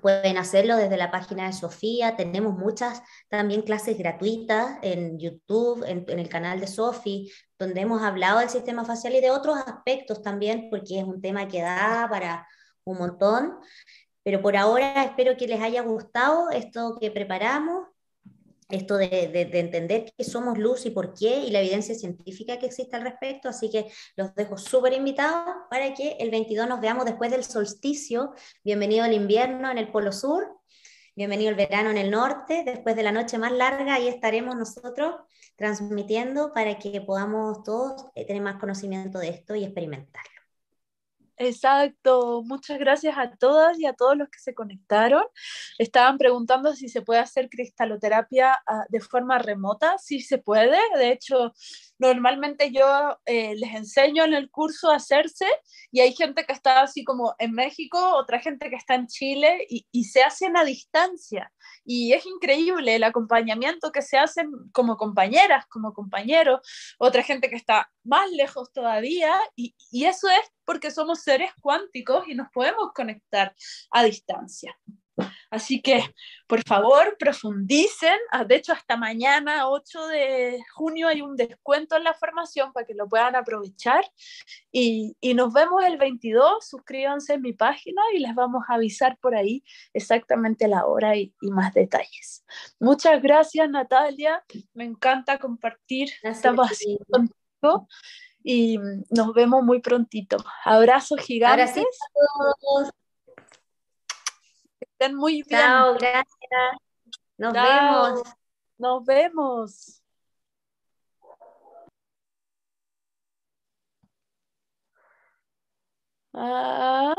Pueden hacerlo desde la página de Sofía. Tenemos muchas también clases gratuitas en YouTube, en, el canal de Sofi, donde hemos hablado del sistema facial y de otros aspectos también, porque es un tema que da para un montón. Pero por ahora espero que les haya gustado esto que preparamos esto de, entender que somos luz y por qué y la evidencia científica que existe al respecto. Así que los dejo súper invitados para que el 22 nos veamos después del solsticio. Bienvenido al invierno en el Polo Sur, bienvenido al verano en el norte. Después de la noche más larga, ahí estaremos nosotros transmitiendo para que podamos todos eh, tener más conocimiento de esto y experimentarlo. Exacto, muchas gracias a todas y a todos los que se conectaron. Estaban preguntando si se puede hacer cristaloterapia ah, de forma remota. Sí se puede, de hecho, normalmente yo eh, les enseño en el curso a hacerse y hay gente que está así como en México, otra gente que está en Chile y, se hacen a distancia. Y es increíble el acompañamiento que se hacen como compañeras, como compañeros, otra gente que está más lejos todavía y eso es porque somos seres cuánticos y nos podemos conectar a distancia. Así que, por favor, profundicen. Ah, de hecho, hasta mañana, 8 de junio, hay un descuento en la formación para que lo puedan aprovechar. Y, nos vemos el 22. Suscríbanse en mi página y les vamos a avisar por ahí exactamente la hora y, más detalles. Muchas gracias, Natalia. Me encanta compartir esta pasión contigo y nos vemos muy prontito. Abrazos gigantes estén muy bien. Chao, gracias. Nos vemos. Nos vemos. Ah.